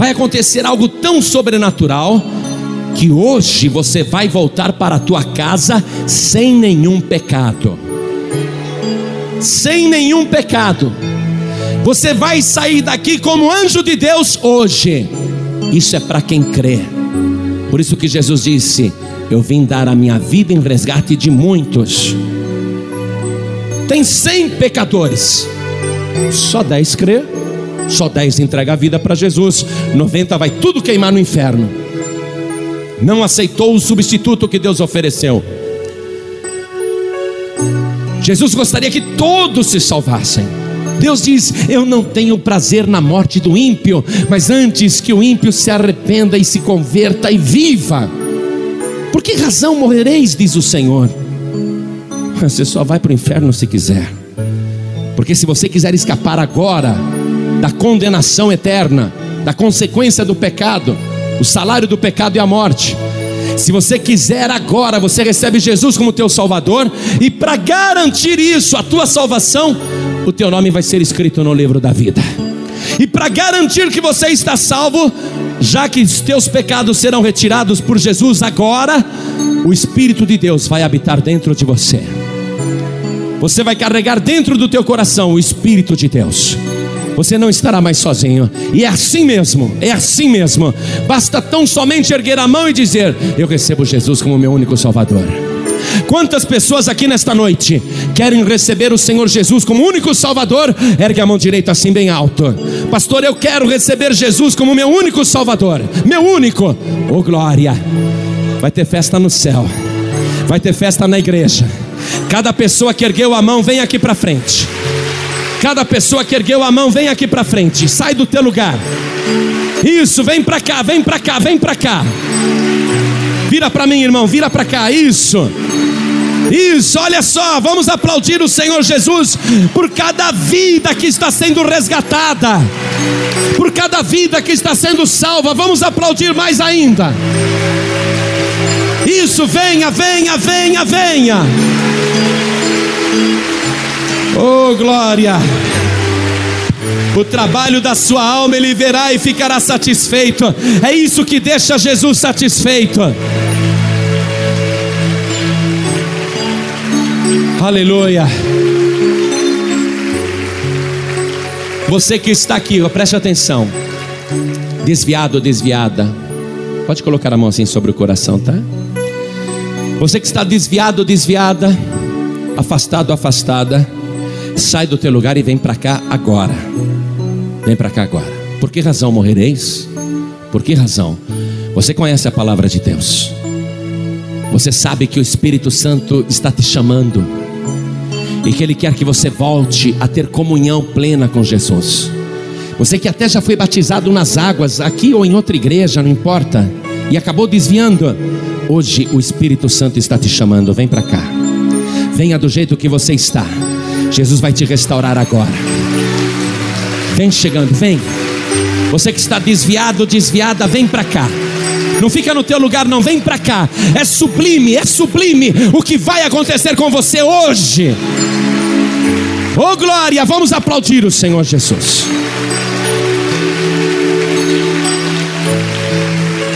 Speaker 1: vai acontecer algo tão sobrenatural que hoje você vai voltar para a tua casa sem nenhum pecado. Sem nenhum pecado. Você vai sair daqui como anjo de Deus hoje. Isso é para quem crê. Por isso que Jesus disse: Eu vim dar a minha vida em resgate de muitos. Tem cem pecadores, só dez crê, só dez entrega a vida para Jesus, 90 vai tudo queimar no inferno. Não aceitou o substituto que Deus ofereceu. Jesus gostaria que todos se salvassem. Deus diz: Eu não tenho prazer na morte do ímpio, mas antes que o ímpio se arrependa e se converta e viva. Por que razão morrereis? Diz o Senhor. Você só vai para o inferno se quiser, porque se você quiser escapar agora da condenação eterna, da consequência do pecado, o salário do pecado é a morte. Se você quiser agora, você recebe Jesus como teu Salvador, e para garantir isso, a tua salvação, o teu nome vai ser escrito no livro da vida. E para garantir que você está salvo, já que os teus pecados serão retirados por Jesus agora, o Espírito de Deus vai habitar dentro de você. Você vai carregar dentro do teu coração o Espírito de Deus. Você não estará mais sozinho. E é assim mesmo, é assim mesmo. Basta tão somente erguer a mão e dizer: Eu recebo Jesus como meu único Salvador. Quantas pessoas aqui nesta noite querem receber o Senhor Jesus como único Salvador? Ergue a mão direita assim bem alto. Pastor, eu quero receber Jesus como meu único Salvador. Meu único. Oh glória. Vai ter festa no céu. Vai ter festa na igreja. Cada pessoa que ergueu a mão, vem aqui para frente. Cada pessoa que ergueu a mão, vem aqui para frente. Sai do teu lugar. Isso, vem para cá, vem para cá, vem para cá. Vira para mim, irmão, vira para cá. Isso. Isso, olha só, vamos aplaudir o Senhor Jesus por cada vida que está sendo resgatada, por cada vida que está sendo salva. Vamos aplaudir mais ainda. Isso, venha, venha, venha, venha. Oh, glória! O trabalho da sua alma ele verá e ficará satisfeito. É isso que deixa Jesus satisfeito. Aleluia. Você que está aqui, preste atenção. Desviado ou desviada. Pode colocar a mão assim sobre o coração, tá? Você que está desviado ou desviada, afastado ou afastada, sai do teu lugar e vem para cá agora. Vem para cá agora. Por que razão morrereis? Por que razão? Você conhece a palavra de Deus. Você sabe que o Espírito Santo está te chamando e que Ele quer que você volte a ter comunhão plena com Jesus. Você que até já foi batizado nas águas, aqui ou em outra igreja, não importa, e acabou desviando, hoje o Espírito Santo está te chamando, vem para cá, venha do jeito que você está, Jesus vai te restaurar agora. Vem chegando, vem. Você que está desviado, desviada, vem para cá. Não fica no teu lugar, não, vem para cá. É sublime, é sublime o que vai acontecer com você hoje. Oh glória, vamos aplaudir o Senhor Jesus.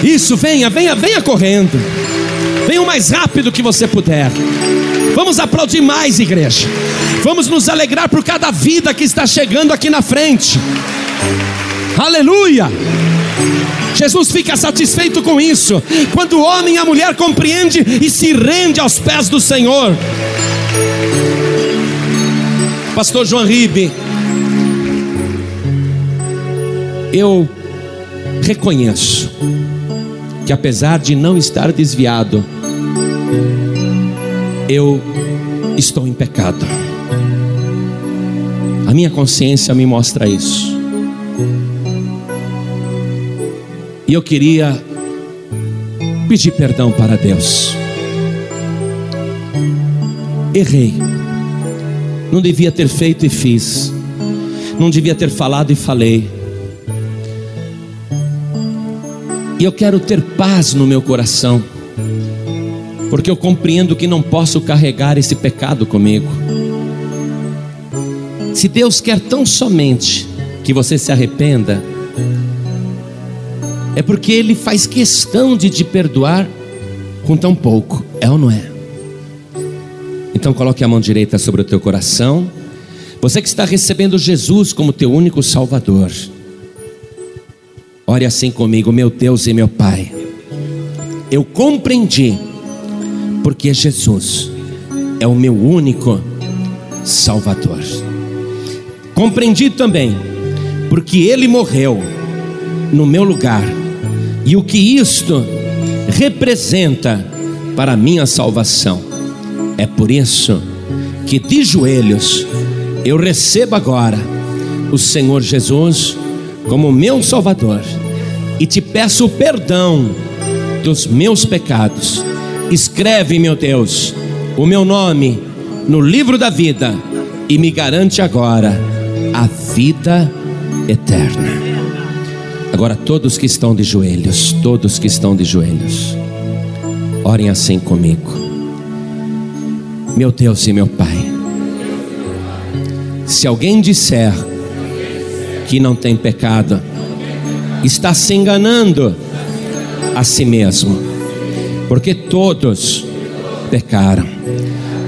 Speaker 1: Isso, venha, venha, venha correndo. Venha o mais rápido que você puder. Vamos aplaudir mais, igreja. Vamos nos alegrar por cada vida que está chegando aqui na frente. Aleluia! Jesus fica satisfeito com isso. Quando o homem e a mulher compreende e se rende aos pés do Senhor. Pastor João Ribe, eu reconheço que apesar de não estar desviado, eu estou em pecado. Minha consciência me mostra isso. E eu queria pedir perdão para Deus. Errei. Não devia ter feito e fiz. Não devia ter falado e falei. E eu quero ter paz no meu coração, porque eu compreendo que não posso carregar esse pecado comigo. Se Deus quer tão somente que você se arrependa, é porque Ele faz questão de te perdoar com tão pouco, é ou não é? Então coloque a mão direita sobre o teu coração. Você que está recebendo Jesus como teu único Salvador. Ore assim comigo, meu Deus e meu Pai. Eu compreendi porque Jesus é o meu único Salvador. Compreendi também porque Ele morreu no meu lugar e o que isto representa para a minha salvação. É por isso que de joelhos eu recebo agora o Senhor Jesus como meu Salvador e te peço perdão dos meus pecados. Escreve, meu Deus, o meu nome no livro da vida e me garante agora a vida eterna. Agora, todos que estão de joelhos, todos que estão de joelhos, orem assim comigo. Meu Deus e meu Pai, se alguém disser que não tem pecado, está se enganando a si mesmo, porque todos pecaram,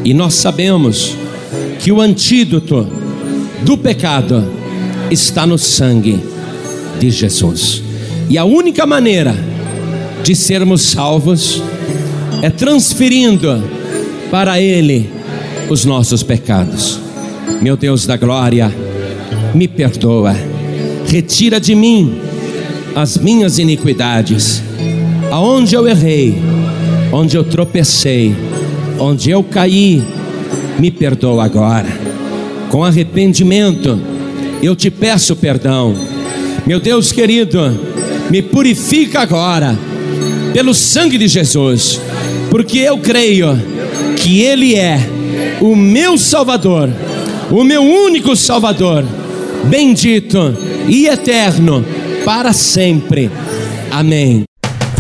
Speaker 1: e nós sabemos que o antídoto do pecado está no sangue de Jesus, e a única maneira de sermos salvos é transferindo para Ele os nossos pecados. Meu Deus da glória, me perdoa, retira de mim as minhas iniquidades, aonde eu errei, onde eu tropecei, onde eu caí, me perdoa agora. Com arrependimento, eu te peço perdão. Meu Deus querido, me purifica agora, pelo sangue de Jesus, porque eu creio que Ele é o meu Salvador, o meu único Salvador, bendito e eterno para sempre. Amém.